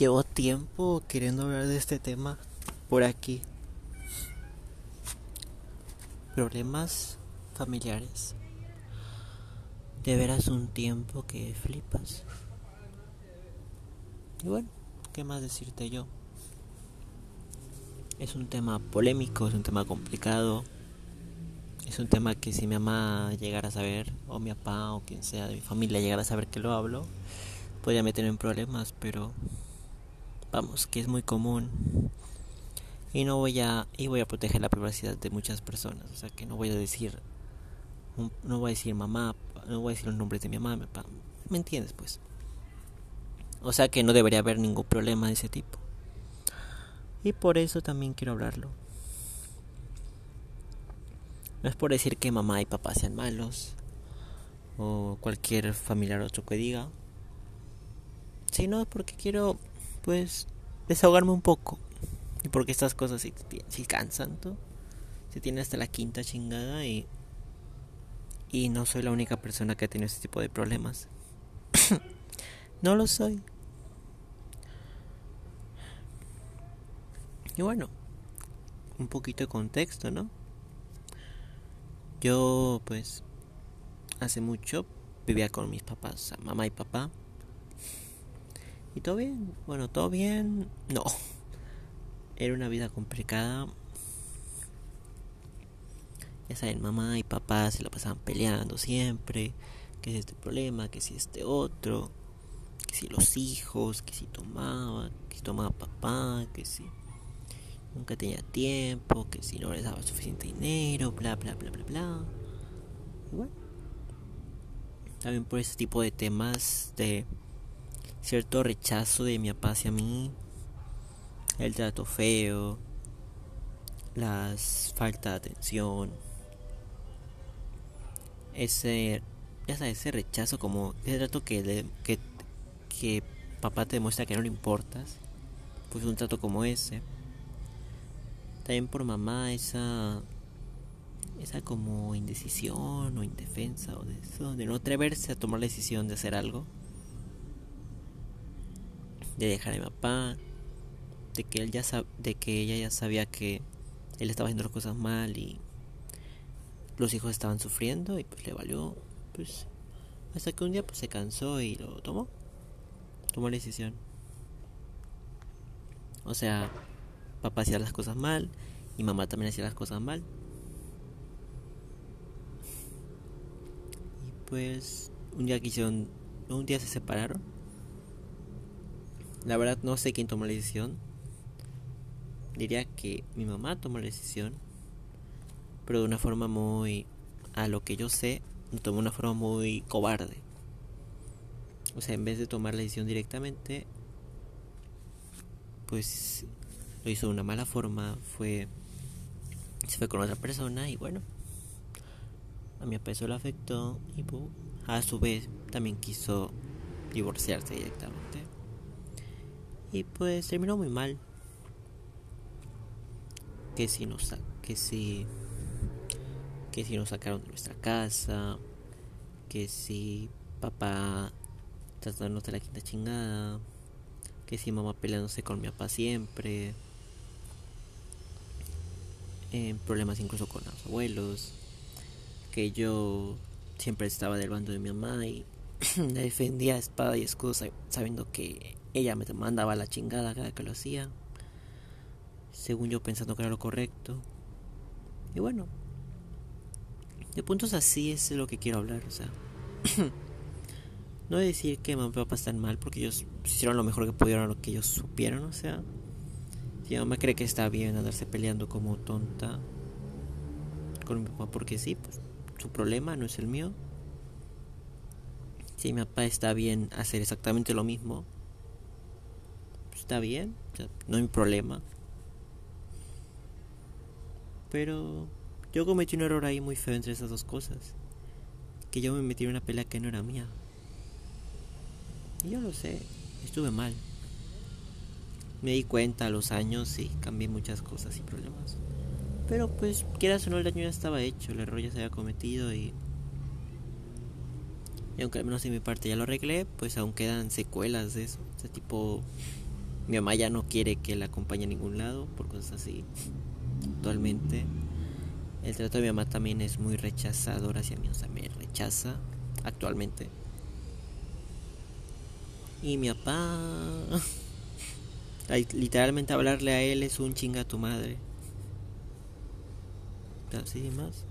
Llevo tiempo queriendo hablar de este tema por aquí. Problemas familiares. De veras un tiempo que flipas. Y bueno, ¿qué más decirte yo? Es un tema polémico, es un tema complicado. Es un tema que si mi mamá llegara a saber, o mi papá, o quien sea de mi familia llegara a saber que lo hablo, podría meterme en problemas, pero vamos, que es muy común. Y no voy a y voy a proteger la privacidad de muchas personas, o sea, que no voy a decir no voy a decir mamá, no voy a decir los nombres de mi mamá, mi papá. ¿Me entiendes, pues? O sea, que no debería haber ningún problema de ese tipo. Y por eso también quiero hablarlo. No es por decir que mamá y papá sean malos o cualquier familiar otro que diga, sino porque quiero pues desahogarme un poco. Y porque estas cosas si, cansan, ¿tú? Se tiene hasta la quinta chingada y. Y no soy la única persona que ha tenido este tipo de problemas. no lo soy. Y bueno, un poquito de contexto, ¿no? Yo, pues, hace mucho vivía con mis papás, mamá y papá. ¿Y todo bien? Bueno, todo bien. No. Era una vida complicada. Ya saben, mamá y papá se la pasaban peleando siempre. Que es este problema, que si este otro. Que si los hijos, que si tomaba, que si tomaba papá, que si nunca tenía tiempo, que si no les daba suficiente dinero, bla, bla, bla, bla, bla. Y bueno. También por ese tipo de temas de cierto rechazo de mi papá hacia mí, el trato feo, las falta de atención, ese, ya ese rechazo como ese trato que, que, que papá te demuestra que no le importas, pues un trato como ese. También por mamá esa esa como indecisión o indefensa o de eso, de no atreverse a tomar la decisión de hacer algo de dejar a mi papá, de que él ya de que ella ya sabía que él estaba haciendo las cosas mal y los hijos estaban sufriendo y pues le valió, pues hasta que un día pues se cansó y lo tomó, tomó la decisión. O sea, papá hacía las cosas mal y mamá también hacía las cosas mal. Y pues un día quisieron, un día se separaron la verdad no sé quién tomó la decisión. Diría que mi mamá tomó la decisión. Pero de una forma muy... A lo que yo sé, lo tomó una forma muy cobarde. O sea, en vez de tomar la decisión directamente, pues lo hizo de una mala forma. Fue... Se fue con otra persona y bueno. A mi papá eso le afectó y a su vez también quiso divorciarse directamente. Y pues terminó muy mal. Que si nos que si que si nos sacaron de nuestra casa, que si papá tratándonos de la quinta chingada, que si mamá peleándose con mi papá siempre, eh, problemas incluso con los abuelos, que yo siempre estaba del bando de mi mamá y la defendía espada y escudo sabiendo que ella me mandaba la chingada cada que lo hacía. Según yo pensando que era lo correcto. Y bueno. De puntos así es lo que quiero hablar. O sea. no decir que mamá y papá están mal porque ellos hicieron lo mejor que pudieron lo que ellos supieron. O sea. Si mamá cree que está bien andarse peleando como tonta con mi papá porque sí, pues su problema no es el mío. Si mi papá está bien hacer exactamente lo mismo, está bien, no hay problema. Pero yo cometí un error ahí muy feo entre esas dos cosas. Que yo me metí en una pelea que no era mía. Y yo lo sé, estuve mal. Me di cuenta a los años y cambié muchas cosas y problemas. Pero pues, quieras o no, el daño ya estaba hecho, el error ya se había cometido y... Y aunque al menos en mi parte ya lo arreglé, pues aún quedan secuelas de eso. O sea, tipo Mi mamá ya no quiere que la acompañe a ningún lado por cosas así. Actualmente. El trato de mi mamá también es muy rechazador hacia mí, o sea, me rechaza actualmente. Y mi papá... Literalmente hablarle a él es un chinga a tu madre. Así más.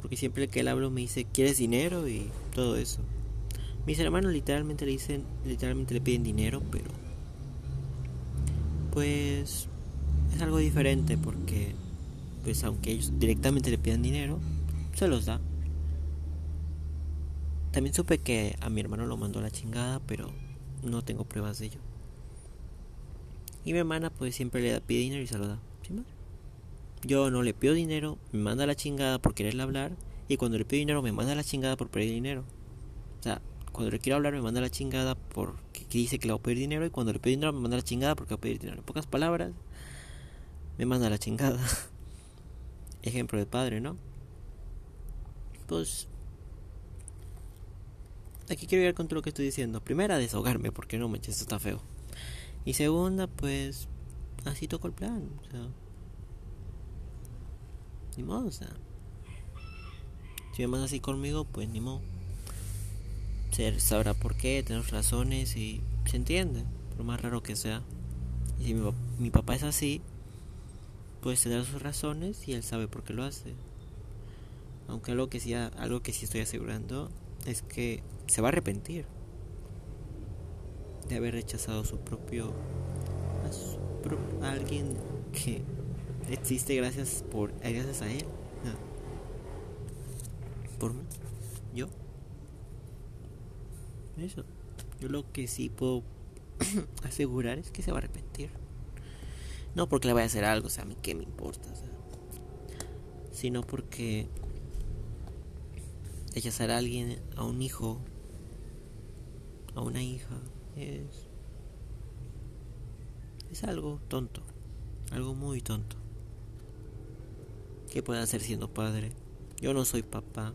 Porque siempre que él hablo me dice, ¿quieres dinero? Y todo eso. Mis hermanos literalmente le dicen, literalmente le piden dinero, pero... Pues... Es algo diferente porque... Pues aunque ellos directamente le pidan dinero, se los da. También supe que a mi hermano lo mandó a la chingada, pero no tengo pruebas de ello. Y mi hermana pues siempre le pide dinero y se lo da. Yo no le pido dinero, me manda a la chingada por quererle hablar. Y cuando le pido dinero me manda a la chingada por pedir dinero. O sea, cuando le quiero hablar me manda la chingada porque dice que le voy a pedir dinero. Y cuando le pido dinero me manda la chingada porque va a pedir dinero. En pocas palabras, me manda la chingada. Ejemplo de padre, ¿no? Pues aquí quiero ir con todo lo que estoy diciendo. Primera, desahogarme, porque no manches, esto está feo. Y segunda, pues, así toco el plan. O sea, ni modo, o sea. Si me así conmigo, pues ni modo. Se sabrá por qué, tener razones y se entiende, por más raro que sea. Y si mi, mi papá es así, pues tendrá sus razones y él sabe por qué lo hace. Aunque algo que sí, algo que sí estoy asegurando es que se va a arrepentir de haber rechazado su propio a, alguien que existe gracias por gracias a él por mí yo eso yo lo que sí puedo asegurar es que se va a arrepentir no porque le vaya a hacer algo o sea a mí qué me importa o sea, sino porque rechazar a alguien a un hijo a una hija es, es algo tonto, algo muy tonto. ¿Qué puede hacer siendo padre? Yo no soy papá,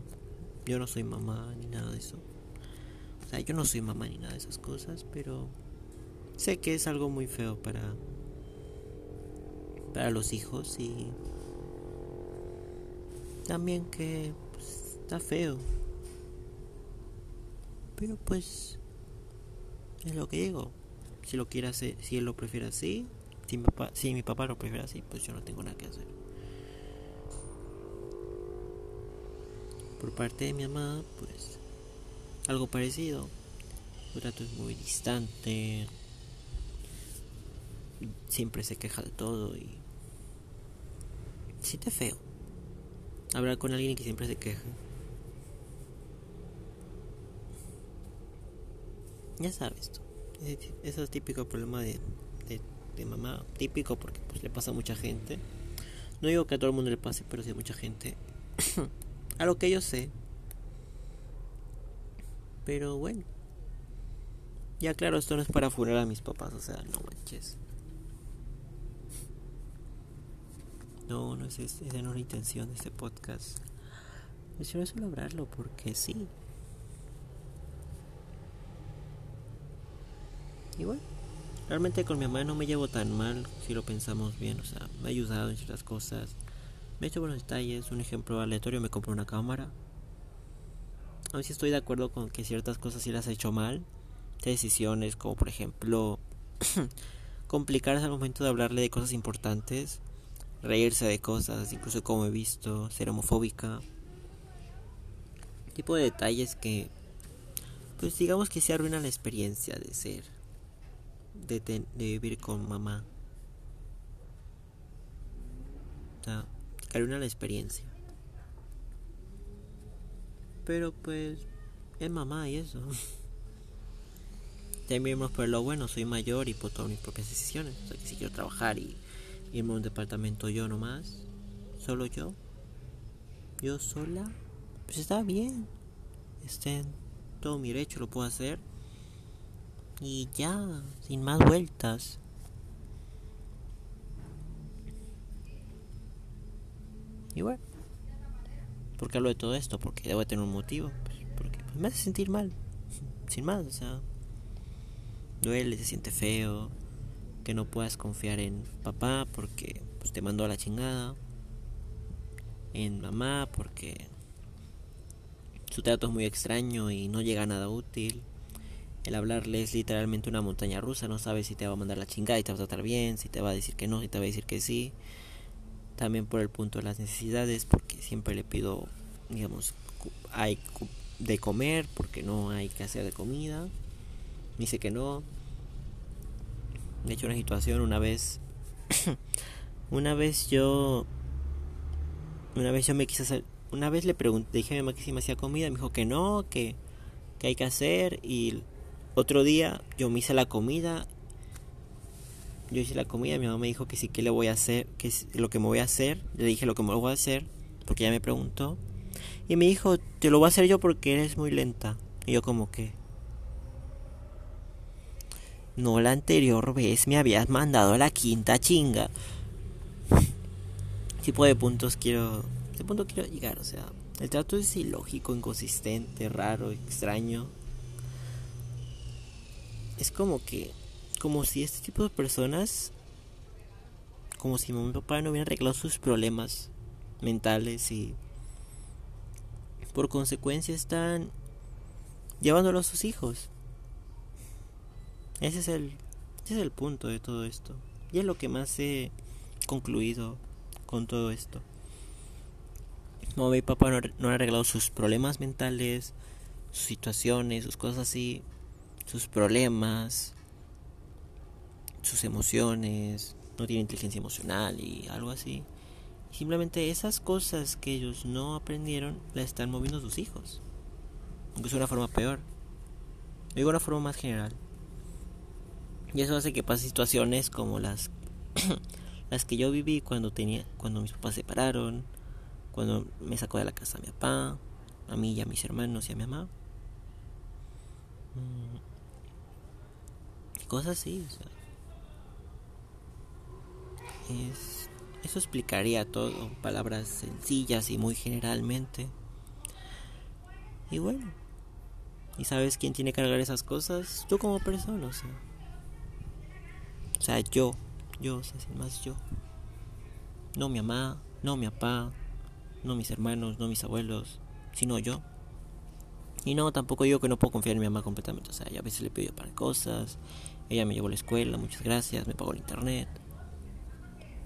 yo no soy mamá ni nada de eso. O sea, yo no soy mamá ni nada de esas cosas, pero sé que es algo muy feo para para los hijos y también que pues, está feo. Pero pues es lo que digo. Si lo quiere hacer, si él lo prefiere así, si mi, papá, si mi papá lo prefiere así, pues yo no tengo nada que hacer. Por parte de mi mamá, pues algo parecido. Su trato es muy distante. Siempre se queja de todo y siente feo hablar con alguien que siempre se queja. Ya sabes. Ese es típico problema de, de, mamá. Típico porque pues le pasa a mucha gente. No digo que a todo el mundo le pase, pero sí a mucha gente. a lo que yo sé. Pero bueno. Ya claro, esto no es para furar a mis papás, o sea, no manches. No, no es, esa no es la intención de este podcast. Es solo hablarlo porque sí. Y bueno, realmente con mi mamá no me llevo tan mal si lo pensamos bien. O sea, me ha ayudado en ciertas cosas. Me ha hecho buenos detalles. Un ejemplo aleatorio, me compré una cámara. A ver si estoy de acuerdo con que ciertas cosas sí las ha hecho mal. De decisiones como por ejemplo complicarse al momento de hablarle de cosas importantes. Reírse de cosas, incluso como he visto, ser homofóbica. Tipo de detalles que pues digamos que se arruina la experiencia de ser de, de, vivir con mamá. O una la experiencia. Pero pues es mamá y eso. También por lo bueno, soy mayor y puedo tomar mis propias decisiones. O sea, que si quiero trabajar y irme a un departamento yo nomás, solo yo, yo sola, pues está bien. Este, todo mi derecho lo puedo hacer. Y ya, sin más vueltas. Y bueno, ¿por qué hablo de todo esto? Porque debo tener un motivo. Pues, porque pues, me hace sentir mal. Sin más, o sea. duele, se siente feo, que no puedas confiar en papá porque pues, te mandó a la chingada, en mamá porque su trato es muy extraño y no llega a nada útil. El hablarle es literalmente una montaña rusa, no sabes si te va a mandar la chingada y te va a tratar bien, si te va a decir que no, si te va a decir que sí. También por el punto de las necesidades, porque siempre le pido, digamos, hay de comer, porque no hay que hacer de comida. Dice que no. De hecho, una situación, una vez, una vez yo, una vez yo me quise hacer, una vez le pregunté, dije a mi mamá que si me hacía comida, me dijo que no, que, que hay que hacer y otro día yo me hice la comida. Yo hice la comida, mi mamá me dijo que sí, que le voy a hacer, que lo que me voy a hacer. Le dije lo que me voy a hacer, porque ella me preguntó. Y me dijo, te lo voy a hacer yo porque eres muy lenta. Y yo como que... No la anterior vez me habías mandado la quinta chinga. tipo de puntos quiero... ¿Qué punto quiero llegar? O sea, el trato es ilógico, inconsistente, raro, extraño es como que, como si este tipo de personas, como si mi papá no hubiera arreglado sus problemas mentales y por consecuencia están llevándolo a sus hijos. Ese es el, ese es el punto de todo esto. Y es lo que más he concluido con todo esto. No, mi papá no, no ha arreglado sus problemas mentales, sus situaciones, sus cosas así sus problemas, sus emociones, no tiene inteligencia emocional y algo así. Simplemente esas cosas que ellos no aprendieron las están moviendo sus hijos. Aunque es una forma peor. Digo una forma más general. Y eso hace que pasen situaciones como las las que yo viví cuando tenía cuando mis papás se separaron, cuando me sacó de la casa a mi papá, a mí y a mis hermanos y a mi mamá. Mm cosas así. O sea, es, eso explicaría todo, palabras sencillas y muy generalmente. Y bueno, ¿y sabes quién tiene que cargar esas cosas? Tú como persona, o sea. O sea, yo, yo, o sea, sin más yo. No mi mamá, no mi papá, no mis hermanos, no mis abuelos, sino yo. Y no, tampoco yo que no puedo confiar en mi mamá completamente. O sea, yo a veces le pido para cosas, ella me llevó a la escuela, muchas gracias, me pagó el internet.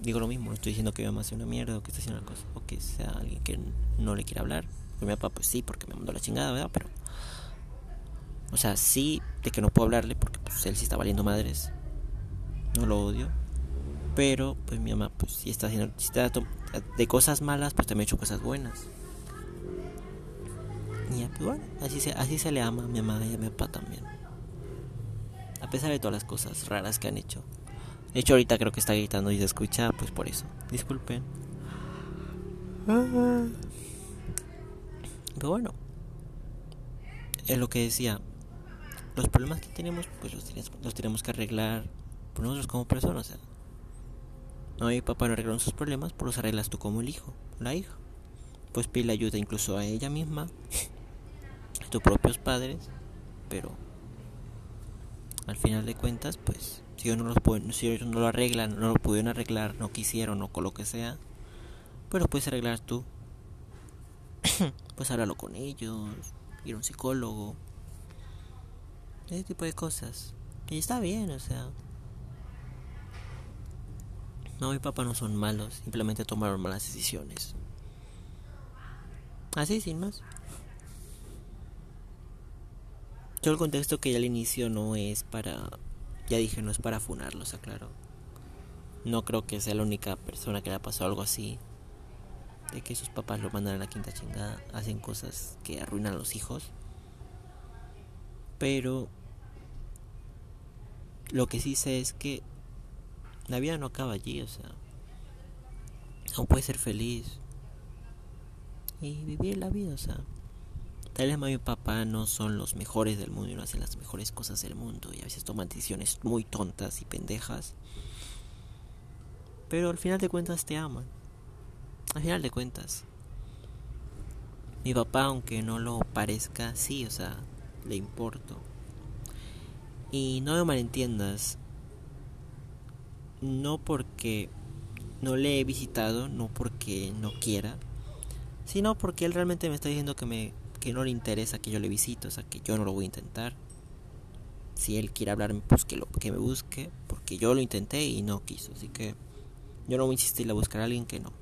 Digo lo mismo, no estoy diciendo que mi mamá sea una mierda o que esté haciendo una cosa, o que sea alguien que no le quiera hablar. Mi papá, pues sí, porque me mandó la chingada, ¿verdad? Pero. O sea, sí, de que no puedo hablarle porque pues él sí está valiendo madres. No lo odio. Pero, pues mi mamá, pues sí está haciendo. Si está de cosas malas, pues también ha hecho cosas buenas. Y pues bueno, así se, así se le ama a mi mamá y a mi papá también a pesar de todas las cosas raras que han hecho. De hecho, ahorita creo que está gritando y se escucha, pues por eso. Disculpen. Pero bueno, es lo que decía. Los problemas que tenemos, pues los, los tenemos que arreglar por nosotros como personas. O sea, no, mi papá no arreglaron sus problemas, pues los arreglas tú como el hijo, la hija. Pues pide ayuda incluso a ella misma, a tus propios padres, pero al final de cuentas, pues, si ellos no, los pueden, si ellos no lo arreglan, no lo pudieron arreglar, no quisieron o con lo que sea, pues lo puedes arreglar tú. pues háblalo con ellos, ir a un psicólogo, ese tipo de cosas. Y está bien, o sea. No, mi papá no son malos, simplemente tomaron malas decisiones. Así, sin más. Todo el contexto que ya al inicio no es para. Ya dije, no es para funarlos, claro No creo que sea la única persona que le ha pasado algo así. De que sus papás lo mandan a la quinta chingada. Hacen cosas que arruinan a los hijos. Pero. Lo que sí sé es que. La vida no acaba allí, o sea. Aún puedes ser feliz. Y vivir la vida, o sea. Tal vez y papá no son los mejores del mundo y no hacen las mejores cosas del mundo y a veces toman decisiones muy tontas y pendejas. Pero al final de cuentas te aman. Al final de cuentas. Mi papá, aunque no lo parezca, sí, o sea, le importo. Y no me malentiendas. No porque no le he visitado, no porque no quiera, sino porque él realmente me está diciendo que me que no le interesa que yo le visite, o sea, que yo no lo voy a intentar. Si él quiere hablarme, pues que, lo, que me busque, porque yo lo intenté y no quiso, así que yo no voy a insistir a buscar a alguien que no.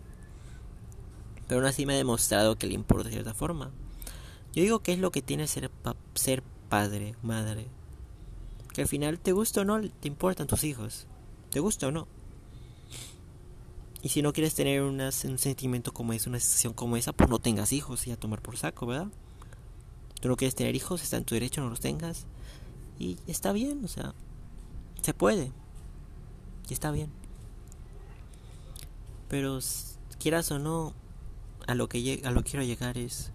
Pero aún así me ha demostrado que le importa de cierta forma. Yo digo que es lo que tiene ser, ser padre, madre. Que al final, te gusta o no, te importan tus hijos. Te gusta o no. Y si no quieres tener un sentimiento como ese, una sensación como esa, pues no tengas hijos y a tomar por saco, ¿verdad? Tú no quieres tener hijos, está en tu derecho, no los tengas. Y está bien, o sea, se puede. Y está bien. Pero quieras o no, a lo que a lo quiero llegar es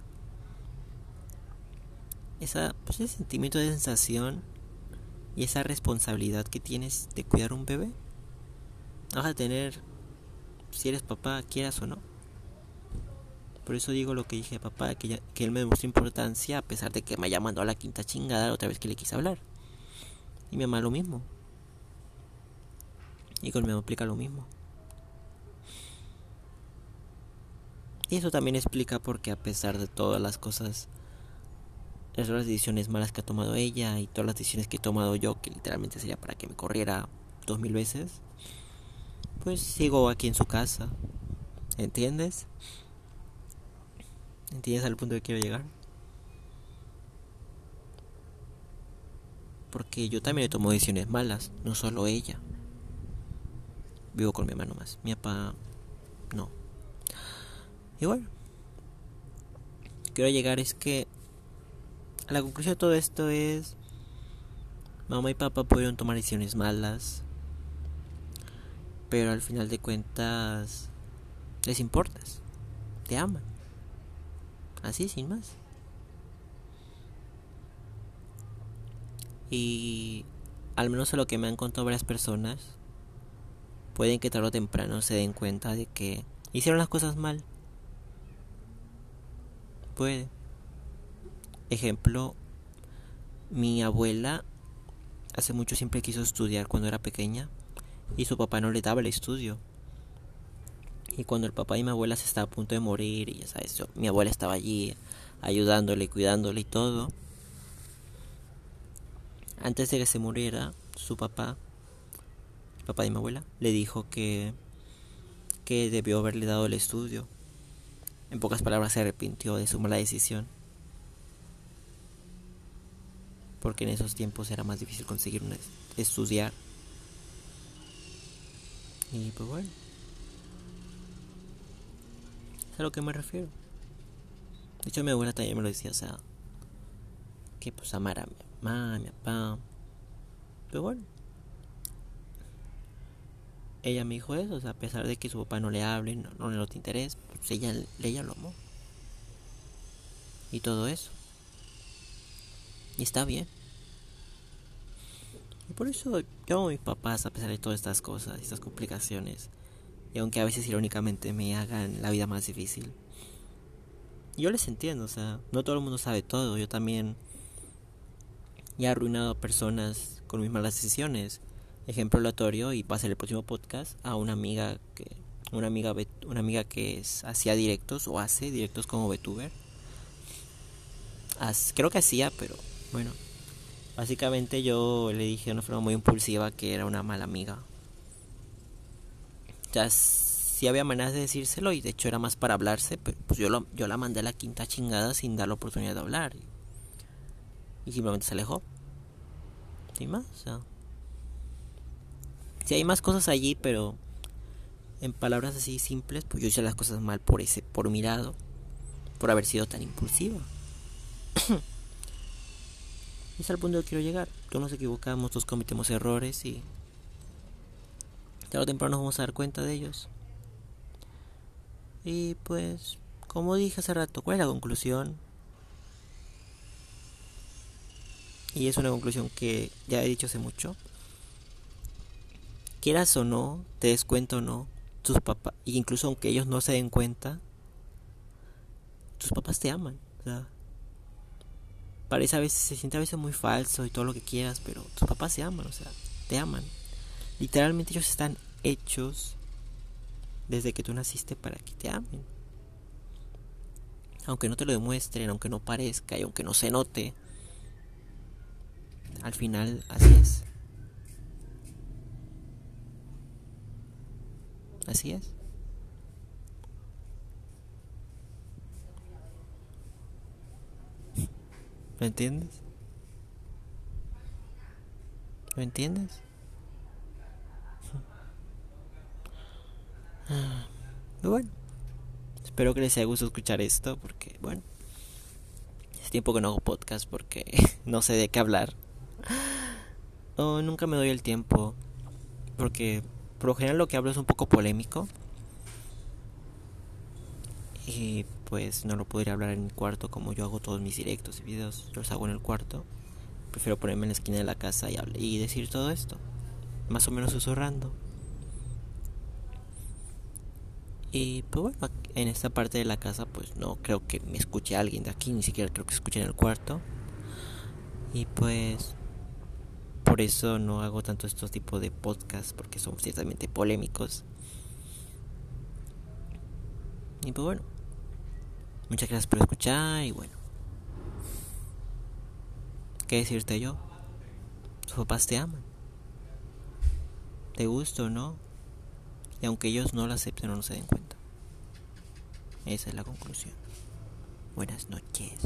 esa pues, ese sentimiento de sensación y esa responsabilidad que tienes de cuidar un bebé. Vas a tener si eres papá, quieras o no. Por eso digo lo que dije papá, que, que él me demostró importancia a pesar de que me haya mandado a la quinta chingada otra vez que le quise hablar. Y mi mamá lo mismo. Y con mi mamá explica lo mismo. Y eso también explica por qué a pesar de todas las cosas, las decisiones malas que ha tomado ella y todas las decisiones que he tomado yo, que literalmente sería para que me corriera dos mil veces, pues sigo aquí en su casa. ¿Entiendes? ¿Entiendes al punto que quiero llegar? Porque yo también he tomado decisiones malas, no solo ella. Vivo con mi hermano más. Mi papá no. Y bueno, quiero llegar es que a la conclusión de todo esto es mamá y papá pudieron tomar decisiones malas, pero al final de cuentas les importas, te aman. Así, sin más. Y al menos a lo que me han contado varias personas, pueden que tarde o temprano se den cuenta de que hicieron las cosas mal. Puede. Ejemplo, mi abuela hace mucho siempre quiso estudiar cuando era pequeña y su papá no le daba el estudio. Y cuando el papá y mi abuela se estaba a punto de morir, y ya sabes, mi abuela estaba allí ayudándole, cuidándole y todo. Antes de que se muriera, su papá, el papá de mi abuela, le dijo que, que debió haberle dado el estudio. En pocas palabras, se arrepintió de su mala decisión. Porque en esos tiempos era más difícil conseguir una, estudiar. Y pues bueno. Es a lo que me refiero. De hecho mi abuela también me lo decía, o sea, que pues amar a mi mamá, a mi papá. Pero bueno. Ella me dijo eso, o sea, a pesar de que su papá no le hable, no, le note interés, pues ella, ella lo amó. Y todo eso. Y está bien. Y por eso yo amo mis papás a pesar de todas estas cosas estas complicaciones. Y aunque a veces irónicamente me hagan la vida más difícil. Yo les entiendo, o sea, no todo el mundo sabe todo. Yo también he arruinado a personas con mis malas decisiones. Ejemplo aleatorio y pasa el próximo podcast a una amiga que una amiga una amiga que es, hacía directos o hace directos como VTuber. creo que hacía, pero bueno, Básicamente yo le dije de una forma muy impulsiva que era una mala amiga. Ya sí había maneras de decírselo y de hecho era más para hablarse, pero pues yo, lo, yo la mandé a la quinta chingada sin dar la oportunidad de hablar. Y, simplemente se alejó. Sin más, o sea. Sí hay más cosas allí, pero en palabras así simples, pues yo hice las cosas mal por ese, por mi lado, por haber sido tan impulsiva. Es al punto que quiero llegar. Todos nos equivocamos, todos cometemos errores y tarde o temprano nos vamos a dar cuenta de ellos. Y pues, como dije hace rato, ¿cuál es la conclusión? Y es una conclusión que ya he dicho hace mucho. Quieras o no, te des cuenta o no, tus papás, incluso aunque ellos no se den cuenta, tus papás te aman. Sea, parece a veces, se siente a veces muy falso y todo lo que quieras, pero tus papás se aman, o sea, te aman. Literalmente ellos están hechos desde que tú naciste para que te amen. Aunque no te lo demuestren, aunque no parezca y aunque no se note, al final así es. Así es. ¿Lo entiendes? ¿Lo entiendes? Bueno, espero que les haya gustado escuchar esto porque, bueno, es tiempo que no hago podcast porque no sé de qué hablar. O nunca me doy el tiempo porque por lo general lo que hablo es un poco polémico. Y pues no lo podría hablar en mi cuarto como yo hago todos mis directos y videos. Yo los hago en el cuarto. Prefiero ponerme en la esquina de la casa y, y decir todo esto. Más o menos susurrando. Y pues bueno, en esta parte de la casa pues no creo que me escuche alguien de aquí, ni siquiera creo que escuche en el cuarto. Y pues por eso no hago tanto estos tipos de podcasts porque son ciertamente polémicos. Y pues bueno, muchas gracias por escuchar y bueno. ¿Qué decirte yo? Tus papás te aman. Te gusta o no. Y aunque ellos no lo acepten o no se den cuenta. Esa es la conclusión. Buenas noches.